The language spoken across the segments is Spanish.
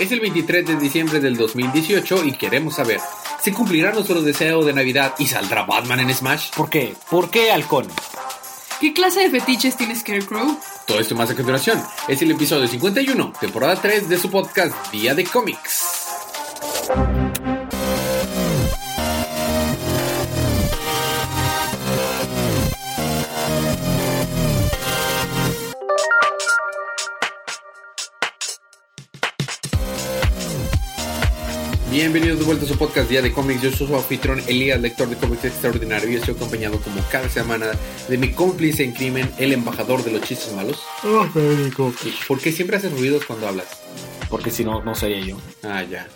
Es el 23 de diciembre del 2018 y queremos saber, ¿se cumplirá nuestro deseo de Navidad y saldrá Batman en Smash? ¿Por qué? ¿Por qué halcón? ¿Qué clase de fetiches tiene Scarecrow? Todo esto más a continuación. Es el episodio 51, temporada 3 de su podcast Día de Cómics. Bienvenidos de vuelta a su podcast Día de Cómics. Yo soy su anfitrión Elías, lector de cómics extraordinario, y estoy acompañado como cada semana de mi cómplice en crimen, el embajador de los chistes malos. Oh, Federico. ¿Por qué siempre haces ruidos cuando hablas? Porque si no, no sería yo. Ah, ya.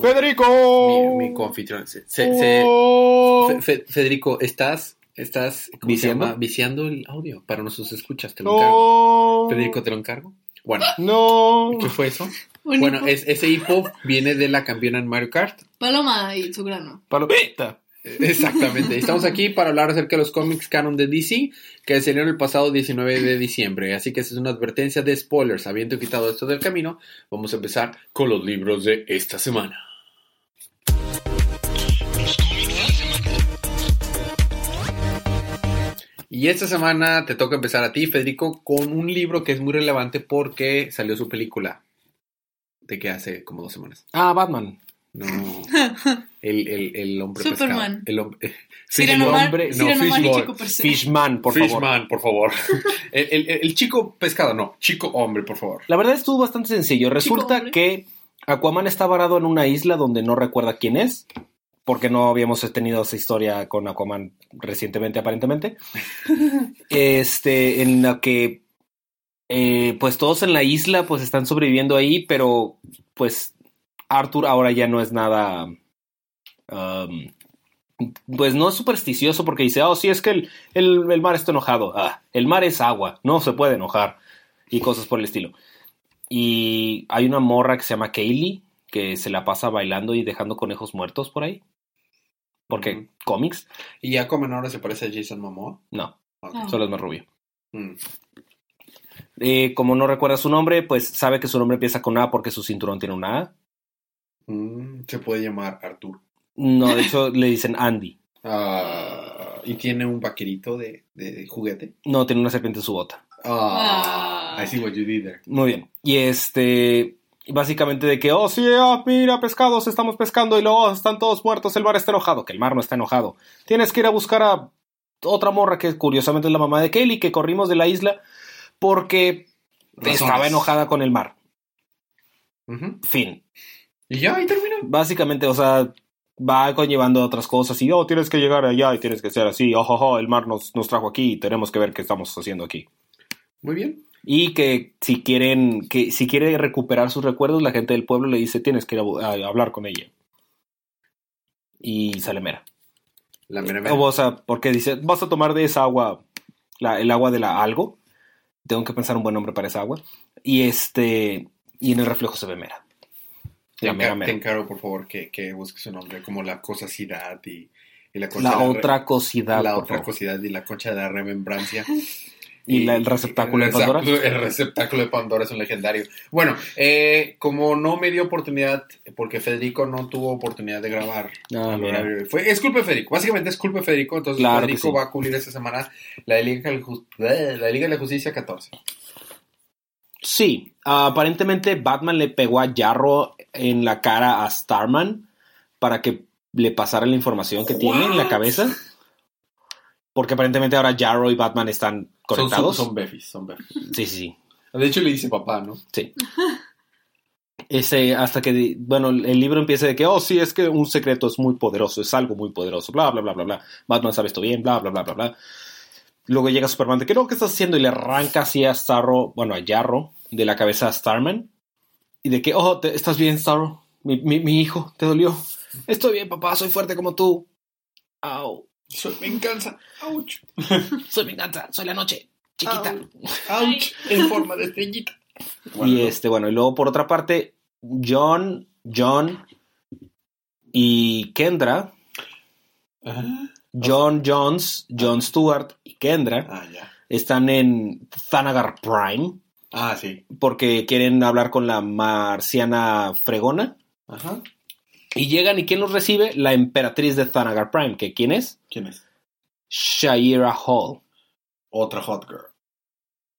¡Federico! Mi, mi coanfitrión. Se- se- se- Oh. Fe- Fe- Federico, estás, estás ¿cómo se ¿Viciando? viciando el audio para nuestros escuchas. Te lo encargo. No. Federico, te lo encargo. Bueno, No. ¿qué fue eso? Un Bueno, hipo- es, ese hipo viene de la campeona en Mario Kart. Paloma y su grano. Palomita. Exactamente. Estamos aquí para hablar acerca de los cómics canon de DC que salieron el pasado 19 de diciembre. Así que esta es una advertencia de spoilers. Habiendo quitado esto del camino, vamos a empezar con los libros de esta semana. Y esta semana te toca empezar a ti, Federico, con un libro que es muy relevante porque salió su película. De que hace como dos semanas. Ah, Batman. No. El, el, el hombre Superman. pescado. El hombre. Cyrano el hombre- no, Perse- Fishman, por favor. Fishman, por favor. El, el- el chico pescado, no. Chico hombre, por favor. La verdad estuvo bastante sencillo. Resulta que Aquaman está varado en una isla donde no recuerda quién es, porque no habíamos tenido esa historia con Aquaman recientemente, aparentemente. este, en la que, eh, pues todos en la isla, pues están sobreviviendo ahí, pero, pues, Arthur ahora ya no es nada. um, pues no es supersticioso porque dice, oh, sí, es que el, el- el mar está enojado. Ah, el mar es agua, no se puede enojar. Y cosas por el estilo. Y hay una morra que se llama Kaylee, que se la pasa bailando y dejando conejos muertos por ahí. Porque Ujú. cómics, ¿Y Aquaman ahora se parece a Jason Momoa? no, solo es más rubio. Mm. Eh, como no recuerda su nombre, pues sabe que su nombre empieza con A porque su cinturón tiene una A. Mm, Se puede llamar Arthur. No, de hecho le dicen Andy. Ah, y tiene un vaquerito de, de juguete. No, tiene una serpiente en su bota. Ah, Ah. I see what you did there. Muy bien. Y este, básicamente de que, oh, sí, ah, mira, pescados, estamos pescando y luego oh, están todos muertos, el mar está enojado, que el mar no está enojado. Tienes que ir a buscar a otra morra que curiosamente es la mamá de Kaylee, que corrimos de la isla porque Razones. estaba enojada con el mar. Fin. Y ya, ahí terminó. Básicamente, o sea, va conllevando otras cosas y, oh, tienes que llegar allá y tienes que ser así, oh, oh, oh, el mar nos, nos trajo aquí y tenemos que ver qué estamos haciendo aquí. Muy bien. Y que si quieren, que si quiere recuperar sus recuerdos, la gente del pueblo le dice tienes que ir a, hablar con ella. Y sale mera. La mera mera. O sea, porque dice, vas a tomar de esa agua, la- el agua de la algo. Tengo que pensar un buen nombre para esa agua. Y este, y en el reflejo se ve mera. Te, La enca- mera mera. te encargo, por favor, que, que busques su nombre, como la cosacidad y, y la concha La de re- otra cosidad. la otra favor. cosidad y la concha de la remembrancia. Y la- el receptáculo de Pandora. El receptáculo de Pandora es un legendario. Bueno, eh, como no me dio oportunidad, porque Federico no tuvo oportunidad de grabar. Ah, mira. fue, es culpa de Federico, básicamente es culpa de Federico, entonces Claro Federico sí. va a cubrir esta semana la Liga, de la Liga de la Justicia 14. Sí, aparentemente Batman le pegó a Jarro en la cara a Starman para que le pasara la información que tiene en la cabeza. Porque aparentemente ahora Jarro y Batman están conectados. son, son befis, son befis. Sí, sí, sí. De hecho le dice papá, ¿no? sí. Ese, hasta que, bueno, el libro empieza de que, oh, sí, es que un secreto es muy poderoso, es algo muy poderoso, bla, bla, bla, bla, bla. Batman sabe esto bien, bla, bla, bla, bla, bla. Luego llega Superman de que, no, ¿qué estás haciendo? Y le arranca así a Starro, bueno, a Jarro, de la cabeza a Starman. Y de que, oh, te- ¿estás bien, Starro? Mi, mi, mi hijo, ¿te dolió? Estoy bien, papá, soy fuerte como tú. Au. Soy venganza. Ouch. Soy venganza, soy la noche, chiquita. Ouch. En forma de estrellita. Bueno, y este, bueno, y luego por otra parte, John, John y Kendra, Ajá. John Jones, John Stewart y Kendra Ah, ya. están en Thanagar Prime Ah, sí. porque quieren hablar con la marciana fregona. Ajá. Y llegan y ¿quién los recibe? La emperatriz de Thanagar Prime, que ¿quién es? ¿Quién es? Shaira Hall. Otra hot girl.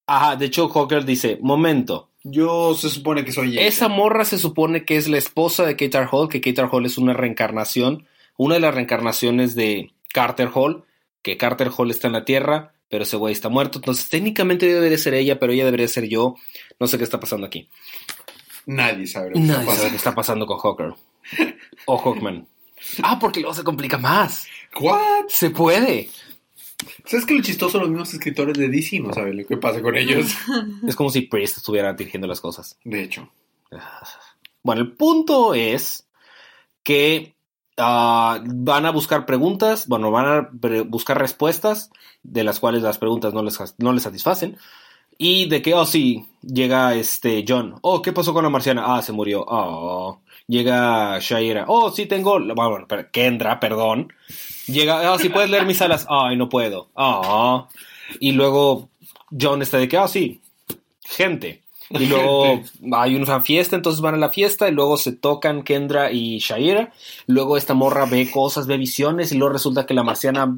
Ajá, de hecho Hawker dice, momento, Yo se supone que soy ella. esa morra se supone que es la esposa de Katar Hall, que Katar Hall es una reencarnación, una de las reencarnaciones de Carter Hall, que Carter Hall está en la Tierra, pero ese güey está muerto, entonces técnicamente debería ser ella, pero ella debería ser yo, no sé qué está pasando aquí. Nadie sabe lo que Nadie está sabe qué está pasando con Hawker. O Hawkman. Ah, porque luego se complica más. ¿What? Se puede. ¿Sabes que lo chistoso los mismos escritores de DC no saben lo que pasa con ellos? Es como si Priest estuviera dirigiendo las cosas. De hecho. Bueno, el punto es que ah, van a buscar preguntas, bueno, van a buscar respuestas de las cuales las preguntas no les, no les satisfacen. Y de que, oh, sí, llega este John. Oh, ¿qué pasó con la marciana? Ah, se murió. Oh. Llega Shaira. Oh, sí, tengo. Bueno, pero- Kendra, perdón. Llega, oh, sí, puedes leer mis alas. Ay, no puedo. Ah. Y luego John está de que, oh, sí, gente. Y luego hay una fiesta, entonces van a la fiesta y luego se tocan Kendra y Shaira. Luego esta morra ve cosas, ve visiones y luego resulta que la marciana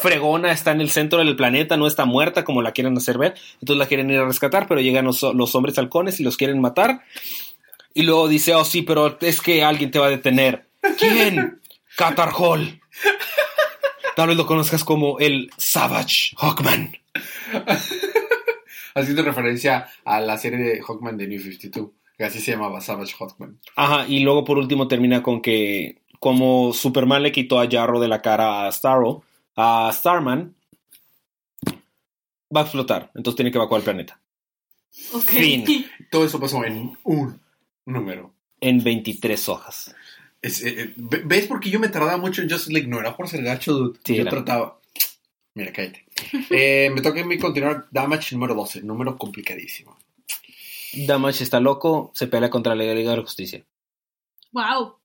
fregona está en el centro del planeta, no está muerta como la quieren hacer ver. Entonces la quieren ir a rescatar, pero llegan los, los hombres halcones y los quieren matar. Y luego dice, oh sí, pero es que alguien te va a detener. ¿Quién? Qatar Hall. Tal vez lo conozcas como el Savage Hawkman. Haciendo referencia a la serie de Hawkman de New 52, que así se llamaba Savage Hawkman. Ajá, y luego por último termina con que como Superman le quitó a Jarro de la cara a Starro, a Starman, va a explotar, entonces tiene que evacuar el planeta. Ok. Fin. Todo eso pasó en un número. En 23 hojas. Es, eh, eh, ve- ¿Ves? Porque yo me tardaba mucho en Justice League. No era por ser gacho, dude. Sí, yo era. trataba. Mira, cállate. Eh, me toca a mí continuar Damage número 12. Número complicadísimo. Damage está loco, se pelea contra la Liga de la Justicia. Wow.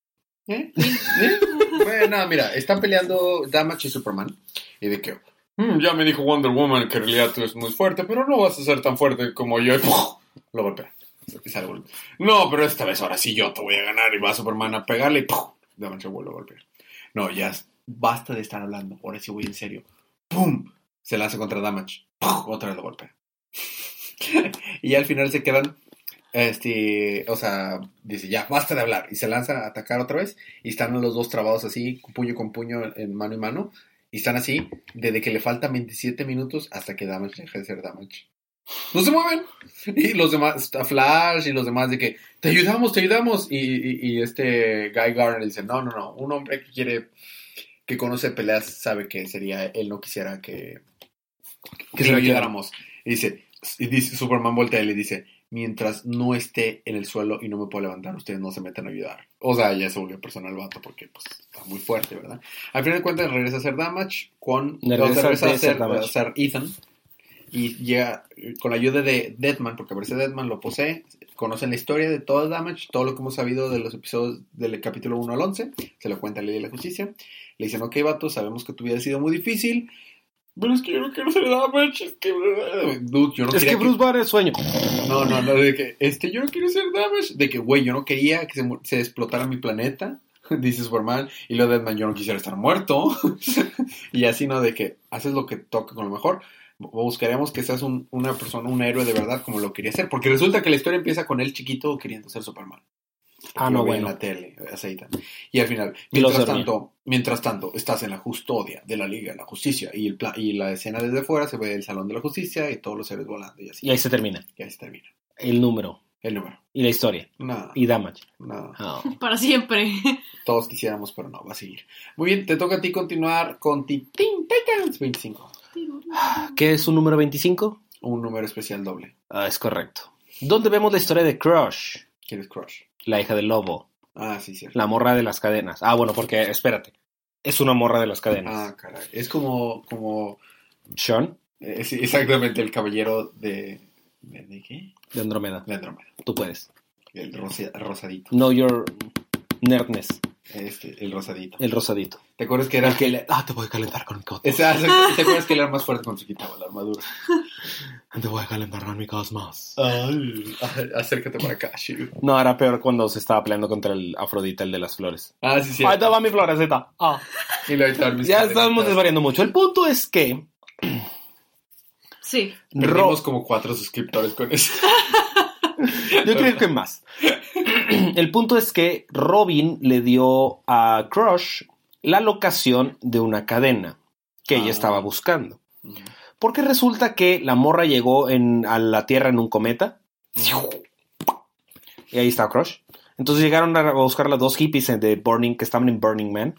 ¿Eh? ¿Eh? Bueno, nada, mira, están peleando Damage y Superman. Y de que, "Mm, ya me dijo Wonder Woman que en realidad tú eres muy fuerte, pero no vas a ser tan fuerte como yo. Y lo golpea. No, pero esta vez ahora sí yo te voy a ganar. Y va Superman a pegarle y. Damage vuelve a golpear. No, ya basta de estar hablando. Ahora sí voy en serio. ¡Pum! Se lanza contra Damage. Otra vez lo golpea. y al final se quedan. Este, o sea, dice ya, basta de hablar. Y se lanza a atacar otra vez. Y están los dos trabados así, puño con puño, en mano y mano. Y están así, desde que le faltan 27 minutos hasta que Damage deja de ser Damage. No se mueven. Y los demás, está Flash y los demás de que, te ayudamos, te ayudamos. Y, y- y este Guy Garner dice, no, no, no, un hombre que quiere, que conoce peleas, sabe que sería, él no quisiera que, que se lo ayudáramos. Y dice, y dice, Superman voltea y le dice, mientras no esté en el suelo y no me puedo levantar, ustedes no se meten a ayudar. O sea, ya se volvió personal el vato porque pues está muy fuerte, ¿verdad? Al final de cuentas regresa a hacer Damage con... Regresa regresa a Damage. a hacer Ethan. Y llega eh, con la ayuda de Deadman, porque aparece Deadman, lo posee. Conocen la historia de todo Damage, todo lo que hemos sabido de los episodios del capítulo 1 al 11. Se lo cuenta la ley de la justicia. Le dicen, ok, vato, sabemos que tu vida ha sido muy difícil. Pero es que yo no quiero ser Damage. Es que, dude, yo no es que Bruce Banner sueño. no, no, no, de que, este, yo no quiero ser Damage. De que, güey, yo no quería que se, se explotara mi planeta, dice Superman. Y lo de Deadman, yo no quisiera estar muerto. y así, ¿no? De que haces lo que toca con lo mejor. Buscaremos que seas un- una persona, un héroe de verdad como lo quería ser. Porque resulta que la historia empieza con él chiquito queriendo ser Superman. Ah, no, bueno. en la tele, aceitan. Y al final, mientras tanto, mientras tanto, estás en la custodia de la Liga de la Justicia. Y, el pla- y la escena desde fuera se ve el Salón de la Justicia y todos los seres volando. Y así. Y ahí se termina. Y ahí se termina. El número El número. y la historia. Nada. Y Damage. Nada. Ah. Para siempre. Todos quisiéramos, pero no, va a seguir. Muy bien, te toca a ti continuar con ti- Teen Titans 25. ¿Qué es un número 25? Un número especial doble. Ah, es correcto. ¿Dónde vemos la historia de Crush? ¿Quién es Crush? La hija del lobo. Ah, sí, cierto. La morra de las cadenas. Ah, bueno, porque, espérate. Es una morra de las cadenas. Ah, caray. Es como, como, Sean, eh, sí, exactamente el caballero de, de, ¿de qué? de Andrómeda. De Andrómeda. Tú puedes. El rosa- rosadito. Know your nerdness. Este, el rosadito. El rosadito. ¿Te acuerdas que era El que le- ah, te voy a calentar con mi cosmos. Esa- ¿Te acuerdas que él era más fuerte cuando se quitaba la armadura? Te voy a calentar con mi cosmos. Ay, acércate para acá, Shiru. No, era peor cuando se estaba peleando contra el Afrodita, el de las flores. Ah, sí, sí. Ahí te va mi florecita. Ah. Y lo Ya cadenitas. estamos desvariando mucho. El punto es que Sí. Perdimos Ro- como cuatro suscriptores con eso. Yo creo que más. El punto es que Robin le dio a Crush la locación de una cadena que ella Ah. estaba buscando. Porque resulta que la morra llegó en- a la Tierra en un cometa. Y ahí está Crush. Entonces llegaron a buscar las dos hippies de Burning, que estaban en Burning Man.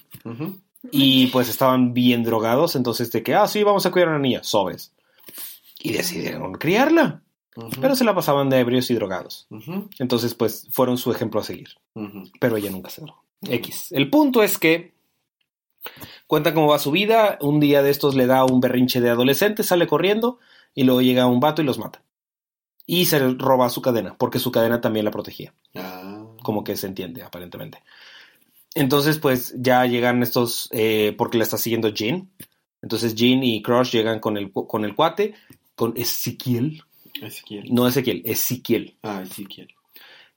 Y pues estaban bien drogados. Entonces de que, ah, sí, vamos a cuidar a una niña. Sobres. Y decidieron criarla. Pero se la pasaban de ebrios y drogados. Entonces, pues, fueron su ejemplo a seguir. Pero ella nunca se drogó. X. El punto es que cuenta cómo va su vida. Un día de estos le da un berrinche de adolescente, sale corriendo y luego llega un vato y los mata. Y se roba su cadena, porque su cadena también la protegía. Ah. Como que se entiende, aparentemente. Entonces, pues ya llegan estos, eh, porque la está siguiendo Jean. Entonces Jean y Crush llegan con el, con el cuate, con Ezequiel. Ezequiel. No Ezequiel, Ezequiel. Ah, Ezequiel.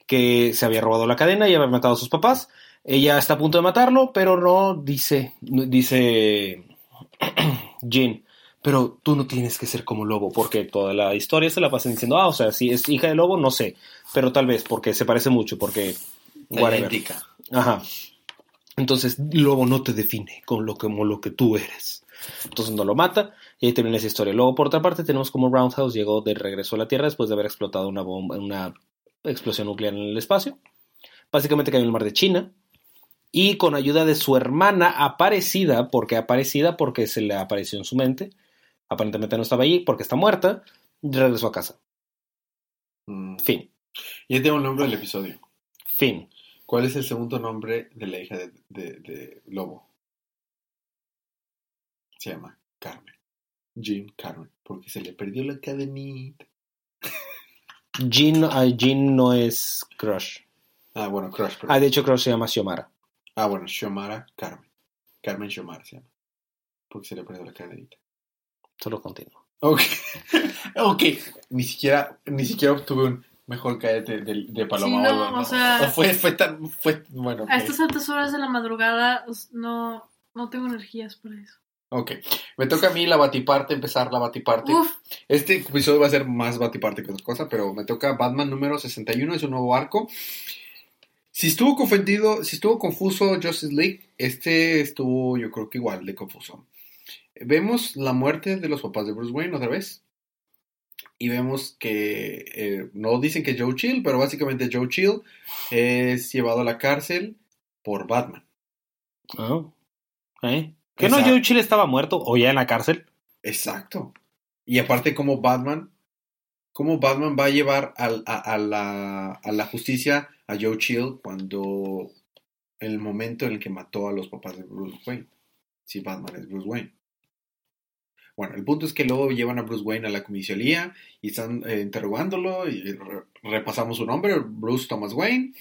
que se había robado la cadena y había matado a sus papás. Ella está a punto de matarlo, pero no dice, dice Jean. Pero tú no tienes que ser como lobo, porque toda la historia se la pasan diciendo, ah, o sea, si es hija de lobo, no sé, pero tal vez porque se parece mucho, porque. Idéntica. Ajá. Entonces, lobo no te define con lo, como lo que tú eres. Entonces no lo mata y ahí termina esa historia. Luego, por otra parte, tenemos como Roundhouse llegó de regreso a la Tierra después de haber explotado una bomba, una explosión nuclear en el espacio. Básicamente cayó en el mar de China. Y con ayuda de su hermana Aparecida, porque Aparecida, porque se le apareció en su mente, aparentemente no estaba allí, porque está muerta, regresó a casa. Mm. Fin. Ya tengo el nombre del episodio. Fin. ¿Cuál es el segundo nombre de la hija de, de- de Lobo? Se llama Carmen. Jean Carmen. Porque se le perdió la cadenita. Jean, ah, Jean no es Crush. Ah, bueno, Crush. perdón. Ah, de hecho, Crush se llama Xiomara. Ah, bueno, Xiomara Carmen. Carmen Xiomara se llama. Porque se le perdió la cadenita. Solo continúo. Ok. ok. Ni siquiera, ni siquiera obtuve un mejor cadete de, de Paloma. Sí, no, o sea- fue, fue tan. Fue, bueno. A estas altas horas de la madrugada no, no tengo energías para eso. Ok. Me toca a mí la batiparte, empezar la batiparte. Uf, Este episodio va a ser más batiparte que otra cosa, pero me toca Batman número 61, es un nuevo arco. Si estuvo confundido, si estuvo confuso Justice League, este estuvo yo creo que igual de confuso. Vemos la muerte de los papás de Bruce Wayne otra vez. Y vemos que eh, no dicen que Joe Chill, pero básicamente Joe Chill es llevado a la cárcel por Batman. Ah. ¿Eh? ¿Que no. Joe Chill estaba muerto o ya en la cárcel? Exacto. Y aparte como Batman, cómo Batman va a llevar al- a, a la, a la justicia a Joe Chill cuando en el momento en el que mató a los papás de Bruce Wayne. Si Batman es Bruce Wayne. Bueno, el punto es que luego llevan a Bruce Wayne a la comisaría y están eh, interrogándolo y re- repasamos su nombre, Bruce Thomas Wayne,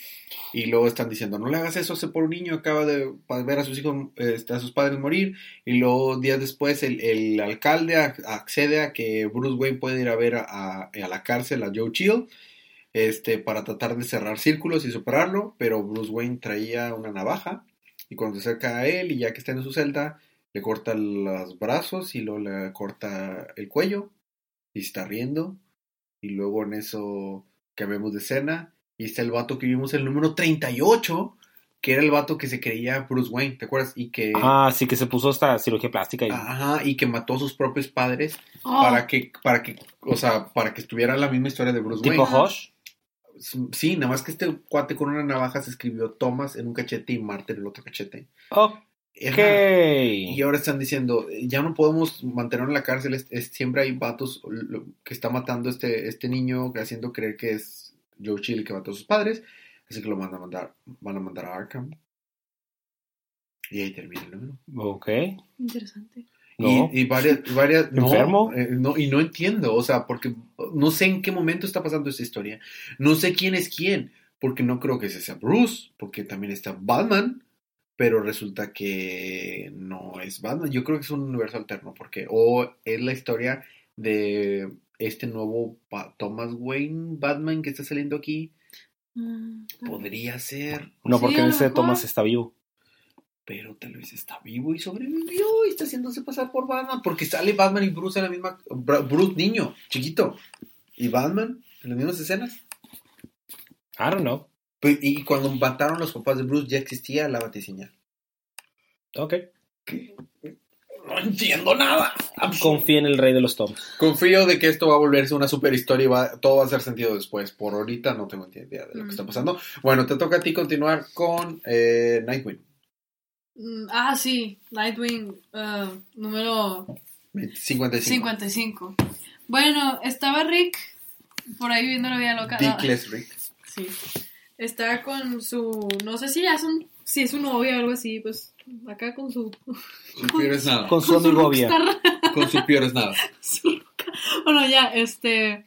y luego están diciendo, no le hagas eso ese un niño, acaba de ver a sus hijos, este, a sus padres morir, y luego días después el, el alcalde ac- accede a que Bruce Wayne puede ir a ver a, a- a la cárcel a Joe Chill, este, para tratar de cerrar círculos y superarlo, pero Bruce Wayne traía una navaja, y cuando se acerca a él, y ya que está en su celda, le corta los brazos y luego le corta el cuello y está riendo. Y luego en eso cambiamos de escena y está el vato que vimos el número 38, que era el vato que se creía Bruce Wayne, ¿te acuerdas? Y que, Ah, sí que se puso esta cirugía plástica y... ajá, y que mató a sus propios padres oh, para que, para que, o sea, para que estuviera la misma historia de Bruce tipo Wayne. Hosh. Sí, nada más que este cuate con una navaja se escribió Thomas en un cachete y Martin en el otro cachete. Ok. Ajá. Y ahora están diciendo, ya no podemos mantenerlo en la cárcel, es- es- siempre hay vatos lo- que está matando este, este niño, haciendo creer que es Joe Chill que mató a sus padres, así que lo van a mandar, van a mandar a Arkham. Y ahí termina el número. Ok. interesante. No. Y, y varias, varias no, ¿Enfermo? eh, no, y no entiendo, o sea, porque no sé en qué momento está pasando esta historia, no sé quién es quién, porque no creo que ese sea Bruce, porque también está Batman, pero resulta que no es Batman. Yo creo que es un universo alterno, porque o es la historia de este nuevo Thomas Wayne Batman que está saliendo aquí. Mm, Podría ser, No, Sí, porque a en ese. Thomas está vivo. pero tal vez está vivo y sobrevivió y está haciéndose pasar por Batman, porque sale Batman y Bruce en la misma... Bruce niño, chiquito, y Batman en las mismas escenas. I don't know. Pe- Y cuando mataron los papás de Bruce ya existía la batiseñal. Ok. No entiendo nada. Confía en el rey de los Toms. Confío de que esto va a volverse una super historia y va, todo va a hacer sentido después. Por ahorita no tengo ni idea de lo que Mm. está pasando. Bueno, te toca a ti continuar con eh, Nightwing. mm, ah, sí, Nightwing, ah, número 55. 55. Bueno, estaba Rick por ahí viviendo la vida loca. Dickless Rick. Sí. Está con su. No sé si ya son. Si es su novia o algo así, pues acá con su. Su peor es nada. Con su rockstar. Con su peor es nada. Bueno, ya, este.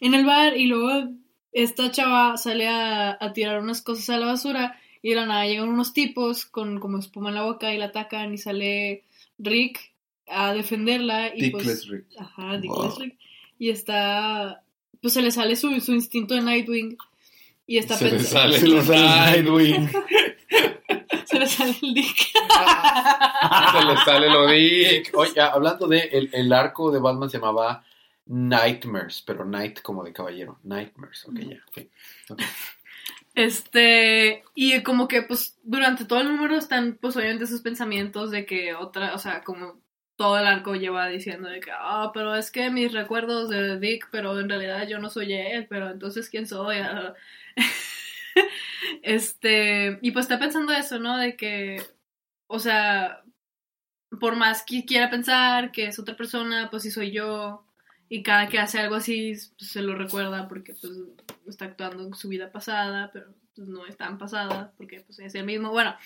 En el bar y luego esta chava sale a, a tirar unas cosas a la basura y de la nada llegan unos tipos con como espuma en la boca y la atacan y sale Rick a defenderla y Dickless pues. Rick. Ajá, Dickless Rick. Y está. Pues se le sale su, su instinto de Nightwing. Y está Se le pensando. sale Se le el sale Nightwing. Se le sale el Dick. Se le sale lo Dick. Oye, hablando de el, el arco de Batman se llamaba Nightmares, pero Night como de caballero. Nightmares, ok, ya. ok. Ok. Este, y como que pues durante todo el número están pues obviamente esos pensamientos de que otra, o sea, como todo el arco lleva diciendo de que, ah, pero es que mis recuerdos de Dick, pero en realidad yo no soy él, pero entonces ¿quién soy? Este, y pues está pensando eso, ¿no? De que, o sea, por más que quiera pensar que es otra persona, pues sí soy yo, y cada que hace algo así, pues, se lo recuerda porque pues está actuando en su vida pasada, pero pues, no es tan pasada porque pues es el mismo. Bueno,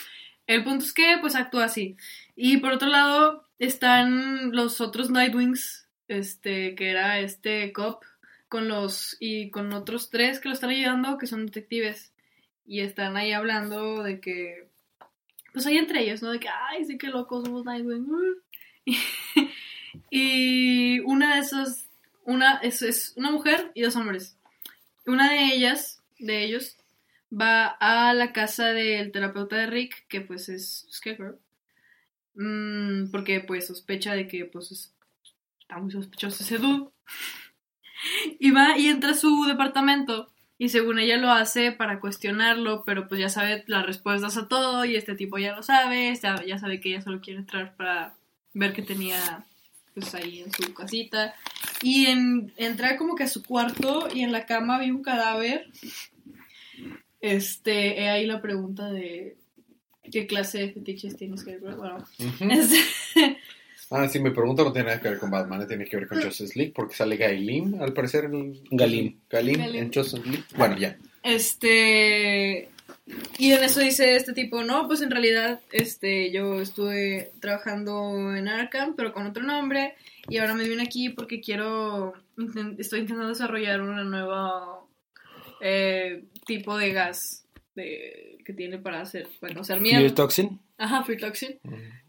el punto es que pues actúa así. Y por otro lado están los otros Nightwings, este, que era este cop con los y con otros tres que lo están ayudando que son detectives y están ahí hablando de que pues hay entre ellos, ¿no? De que ay, sí que locos somos Nightwing. Y, y una de esas una es, es una mujer y dos hombres. Una de ellas, de ellos, va a la casa del terapeuta de Rick, que pues es Scarecrow, mm, porque pues sospecha de que pues es- está muy sospechoso ese dude. Y va y entra a su departamento y según ella lo hace para cuestionarlo, pero pues ya sabe las respuestas a todo y este tipo ya lo sabe, ya, sabe que ella solo quiere entrar para ver qué tenía pues ahí en su casita. Y en, entra como que a su cuarto y en la cama había un cadáver. Este, he ahí la pregunta de qué clase de fetiches tienes que ver. Bueno, este, Ah, sí, me pregunto, no tiene nada que ver con Batman, tiene que ver con Justice League, porque sale Galim, al parecer. El... Galim. Galim, Galim. en Justice League. Bueno, ya. este, y en eso dice este tipo, no, pues en realidad, este, yo estuve trabajando en Arkham, pero con otro nombre, y ahora me vine aquí porque quiero, estoy intentando desarrollar una nueva eh, tipo de gas de, que tiene para hacer, bueno, hacer Fear miedo. Toxin. Ajá, Free Toxin.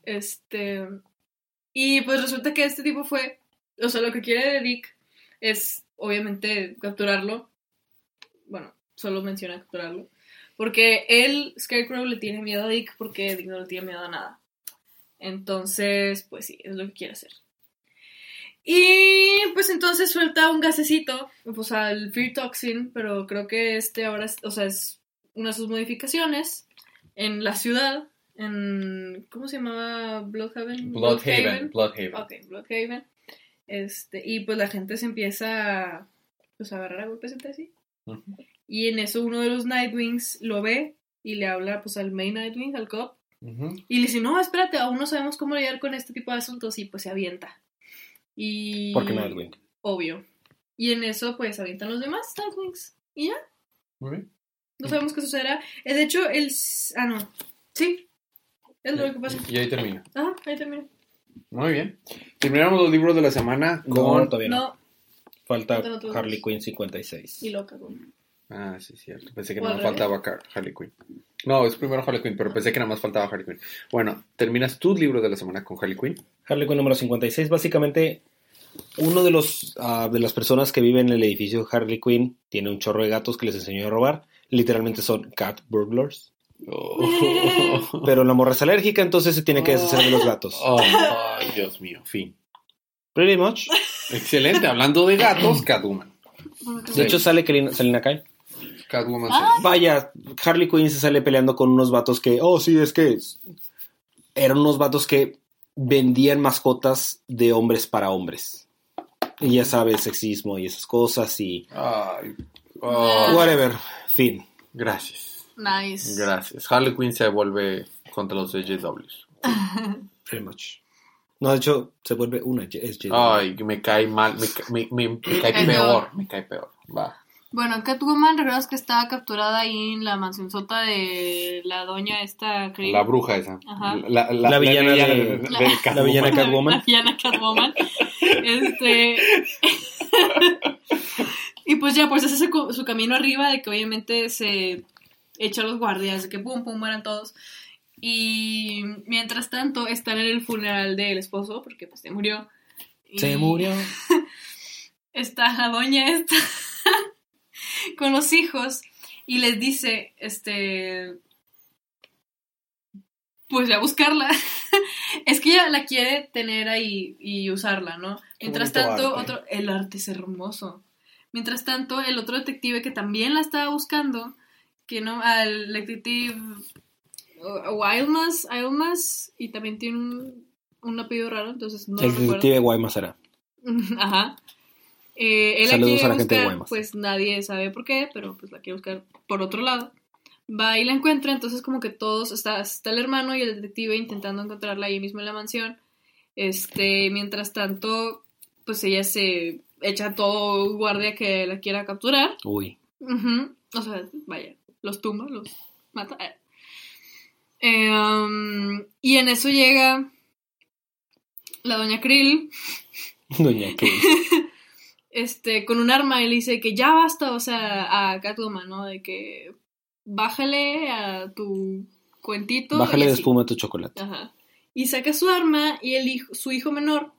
Este. Y pues resulta que este tipo fue. O sea, lo que quiere de Dick es, obviamente, capturarlo. Bueno, solo menciona capturarlo. Porque él, Scarecrow, le tiene miedo a Dick porque Dick no le tiene miedo a nada. Entonces, pues sí, es lo que quiere hacer. Y pues entonces suelta un gasecito, pues al Fear Toxin, pero creo que este ahora, es, o sea, es una de sus modificaciones en la ciudad, en, ¿cómo se llamaba? Bloodhaven. Bloodhaven. Bloodhaven. Ok, Bloodhaven. Este, y pues la gente se empieza a, pues, a agarrar a golpes entre sí. Y en eso uno de los Nightwings lo ve y le habla pues al main Nightwing, al cop, y le dice, no, espérate, aún no sabemos cómo lidiar con este tipo de asuntos y pues se avienta. Y... Porque Nightwing. Obvio. Y en eso pues avientan los demás Nightwings. Y ya, Muy bien. no sabemos qué sucederá. Eh, de hecho, el... Ah, no. Sí. Es lo que pasa. Y ahí termina. Ajá, ahí termina. Muy bien. Terminamos los libros de la semana No, con. todavía no. No, Falta Harley. Quinn 56. y loca, güey. Ah, sí, cierto. Pensé que no me revés. faltaba Car- Harley Quinn. No, es primero Harley Quinn, pero pensé que nada más faltaba Harley Quinn. Bueno, terminas tus libros de la semana con Harley Quinn. Harley Quinn número 56. Básicamente, uno de los ah, de las personas que viven en el edificio Harley Quinn tiene un chorro de gatos que les enseñó a robar. Literalmente son cat burglars. Oh. Pero la morra es alérgica, entonces se tiene que deshacer de los gatos. Oh, ay, Dios mío, fin. Pretty much. Excelente, hablando de gatos, Catwoman. De hecho, sale Selina Kyle. Catwoman. Ah. Vaya, Harley Quinn se sale peleando con unos vatos que, oh, sí, es que eran unos vatos que vendían mascotas de hombres para hombres. Y ya sabes, sexismo y esas cosas y Ay, oh, whatever. Fin. gracias. Nice. Gracias. Harley Quinn se vuelve contra los SJWs. Pretty much. No, de hecho, se vuelve una. Es JW. Ay, me cae mal, me, me, me- me cae peor, me cae peor. Va. Bueno, Catwoman, ¿recuerdas que estaba capturada ahí en la mansión sota de la doña esta Crane? La bruja esa. Ajá. La, La villana de- La- Catwoman. la villana La- Catwoman. La villana Catwoman. este. y pues ya, pues hace su, cu- su camino arriba de que obviamente se echa a los guardias, de que pum, pum, mueran todos. Y mientras tanto están en el funeral del esposo, porque pues se murió. Y Se murió. Está la doña esta con los hijos y les dice, este, pues voy a buscarla. es que ella la quiere tener ahí y usarla, ¿no? Mientras tanto, arte. otro, el arte es hermoso. Mientras tanto, el otro detective que también la estaba buscando, que no, al detective uh, Wildmas, Wildmas, y también tiene un, un apellido raro, entonces no el detective Guaymas era. Ajá. Eh, él la Saludos a la gente de buscar, pues nadie sabe por qué, pero pues la quiere buscar por otro lado. Va y la encuentra, entonces como que todos, está, está el hermano y el detective intentando encontrarla ahí mismo en la mansión. Este, mientras tanto, pues ella se echa a todo guardia que la quiera capturar. Uy. O sea, vaya, los tumba, los mata. Eh. Um, y en eso llega la doña Krill Doña que este, con un arma y le dice que ya basta, o sea, a Catwoman, ¿no? De que bájale a tu cuentito. Bájale de espuma a tu chocolate. Ajá. Y saca su arma y el hijo, su hijo menor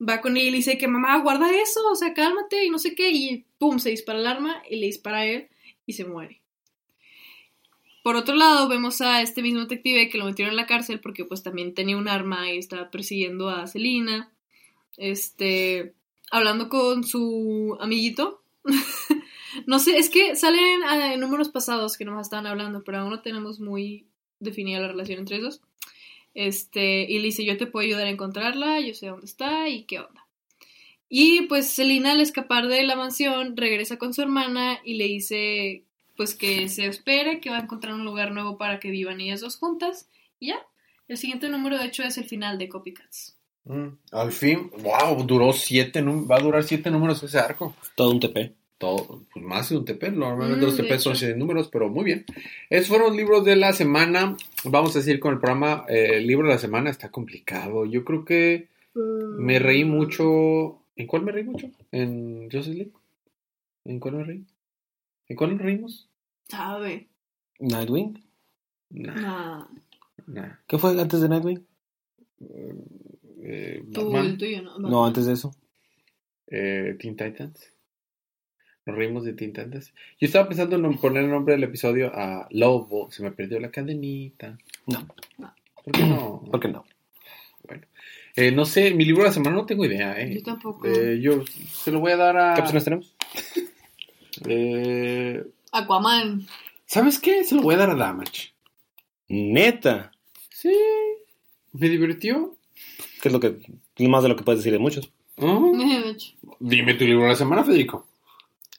va con ella y le dice que mamá, guarda eso, o sea, cálmate y no sé qué. Y pum, se dispara el arma y le dispara a él y se muere. Por otro lado, vemos a este mismo detective que lo metieron en la cárcel porque pues también tenía un arma y estaba persiguiendo a Selina. Este, hablando con su amiguito. no sé, es que salen ah, números pasados que nomás estaban hablando, pero aún no tenemos muy definida la relación entre ellos. Este, y le dice, yo te puedo ayudar a encontrarla, yo sé dónde está y qué onda. Y pues Selina al escapar de la mansión regresa con su hermana y le dice pues que se espere, que va a encontrar un lugar nuevo para que vivan ellas dos juntas. Y ya, el siguiente número de hecho es el final de Copycats. Mm, al fin, wow, duró siete, va a durar siete números ese arco. Todo un TP. Todo, pues más de un TP, normalmente Mm, los TP son siete números, pero muy bien. Esos fueron los libros de la semana. Vamos a decir con el programa, eh, el libro de la semana está complicado. Yo creo que me reí mucho. ¿En cuál me reí mucho? ¿En Justice League? ¿En cuál me reí? ¿En cuál nos reímos? Sabe. Nightwing. Nah, Nah, nah. ¿Qué fue antes de Nightwing? Eh, tú, Batman, el tuyo, ¿no? No, antes de eso. eh, Teen Titans. Nos reímos de Teen Titans. Yo estaba pensando en poner el nombre del episodio a Lobo. Se me perdió la cadenita. No. ¿Por qué no? ¿Por qué no? Bueno. Eh, no sé, mi libro de la semana no tengo idea, ¿eh? Yo tampoco. Eh, yo se lo voy a dar a. ¿Qué opciones tenemos? Eh, Aquaman. ¿Sabes qué? Se lo voy a dar a Damage. Neta. Sí. Me divirtió. ¿Qué es lo que. Más de lo que puedes decir de muchos? Hecho. Dime tu libro de la semana, Federico.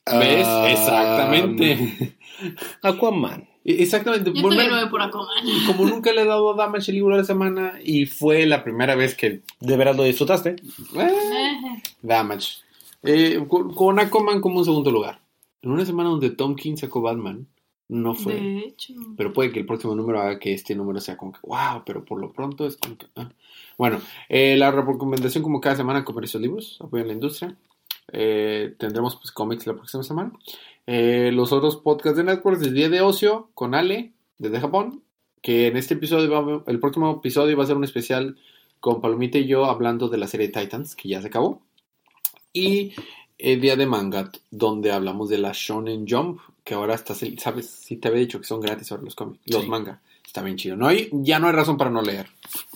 ¿Ves? Ah, Exactamente. Aquaman. E- Exactamente. Yo lo veo por Aquaman. como nunca le he dado a Damage el libro de la semana y fue la primera vez que... ¿De veras lo disfrutaste? eh, Damage. Eh, con, con Aquaman como un segundo lugar. En una semana donde Tom King sacó Batman, no fue. De hecho. Pero puede que el próximo número haga que este número sea como que, wow, pero por lo pronto es como que... ah. Bueno, eh, la recomendación como cada semana, esos libros, apoyen la industria. Eh, tendremos pues cómics la próxima semana. Eh, los otros podcasts de Networks, el día de ocio con Ale, desde Japón, que en este episodio, va- el próximo episodio va a ser un especial con Palomita y yo hablando de la serie Titans, que ya se acabó. Y el día de manga, donde hablamos de la Shonen Jump, que ahora está, sabes, si te había dicho que son gratis ahora los cómics, los Sí. manga. Está bien chido. No hay, ya no hay razón para no leer.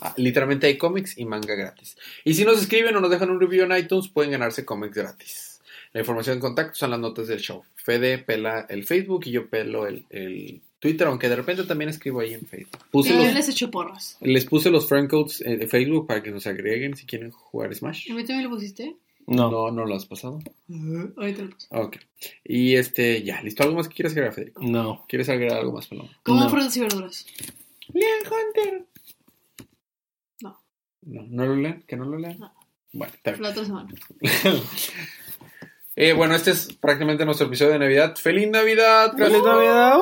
Ah, Literalmente hay cómics y manga gratis. Y si nos escriben o nos dejan un review en iTunes, pueden ganarse cómics gratis. La información en contacto son las notas del show. Fede pela el Facebook y yo pelo el, el Twitter, aunque de repente también escribo ahí en Facebook. Puse Yo los- les echo porras. les puse los friend codes en en Facebook para que nos agreguen si quieren jugar Smash. ¿A mí también lo pusiste? No. No, no lo has pasado. Ahorita lo. Ok. Y este, ya, ¿listo? ¿Algo más que quieras agregar, Federico? No. ¿Quieres agregar algo más, Paloma? Como No. frutas y verduras. Lean Hunter. No. No, ¿no lo lean? ¿Que no lo lean? No. Bueno, está bien. La otra semana. Eh, bueno, este es prácticamente nuestro episodio de Navidad. ¡Feliz Navidad! ¡Feliz Navidad!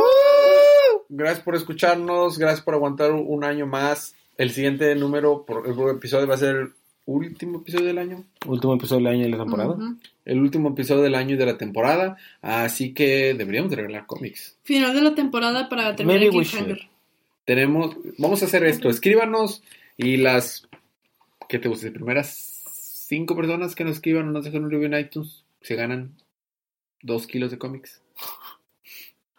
Gracias por escucharnos, gracias por aguantar un, año más. El siguiente número, por, el episodio va a ser último episodio del año. Último episodio del año de la temporada. El último episodio del año y de la temporada. Así que deberíamos de regalar cómics. Final de la temporada para terminar Maybe el. Tenemos, vamos a hacer esto. Escríbanos y las, ¿qué te gusta? Las primeras cinco personas que nos escriban o nos dejen un review en iTunes se ganan dos kilos de cómics.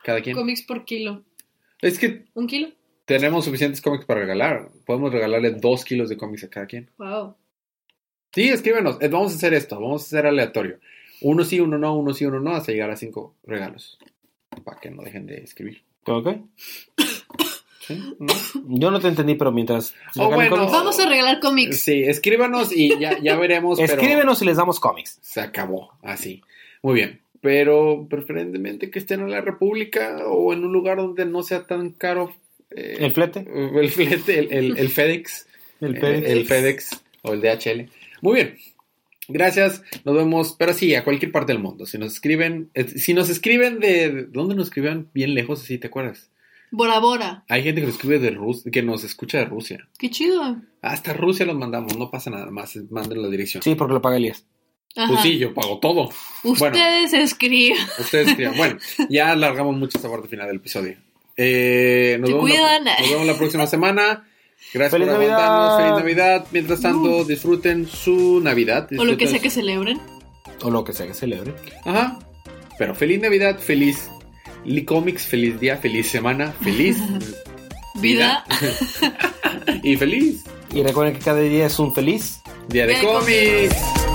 Cada quien. Cómics por kilo. Es que ¿Un kilo? tenemos suficientes cómics para regalar. Podemos regalarle dos kilos de cómics a cada quien. Wow. Sí, escríbenos. Eh, Vamos a hacer esto. Vamos a hacer aleatorio. Uno sí, uno no, uno sí, uno no, hasta llegar a cinco regalos. Para que no dejen de escribir. ¿Ok? ¿Sí? ¿No? Yo no te entendí, pero mientras... Oh, bueno. cómics, Vamos a regalar cómics. Sí, escríbanos y ya, ya veremos. pero Escríbenos y les damos cómics. Se acabó. Así. Muy bien. Pero preferentemente que estén en la República o en un lugar donde no sea tan caro. eh, El flete. el flete, el, el- el FedEx. El FedEx. el FedEx o el DHL. Muy bien. Gracias, nos vemos, pero sí, a cualquier parte del mundo. Si nos escriben, eh, si nos escriben de, de- ¿dónde nos escriben? Bien lejos, así te acuerdas. Bora Bora. Hay gente que nos escribe de Rus que nos escucha de Rusia. Qué chido. Hasta Rusia los mandamos, no pasa nada más, manden la dirección. Sí, porque lo paga Elías. Ajá. Pues sí, yo pago todo. Ustedes escriban. Ustedes escriban. Bueno, ya alargamos mucho esta parte final del episodio. Eh, nos, Te vemos la, nos vemos la próxima semana. Gracias ¡Feliz por Navidad! aguantarnos. Feliz Navidad. Mientras tanto, disfruten su Navidad. O lo que sea que celebren. O lo que sea que celebre. Ajá. Pero feliz Navidad, feliz Lee Comics, feliz día, feliz semana, feliz Vida. y feliz Y recuerden que cada día es un feliz. día de Día de cómics.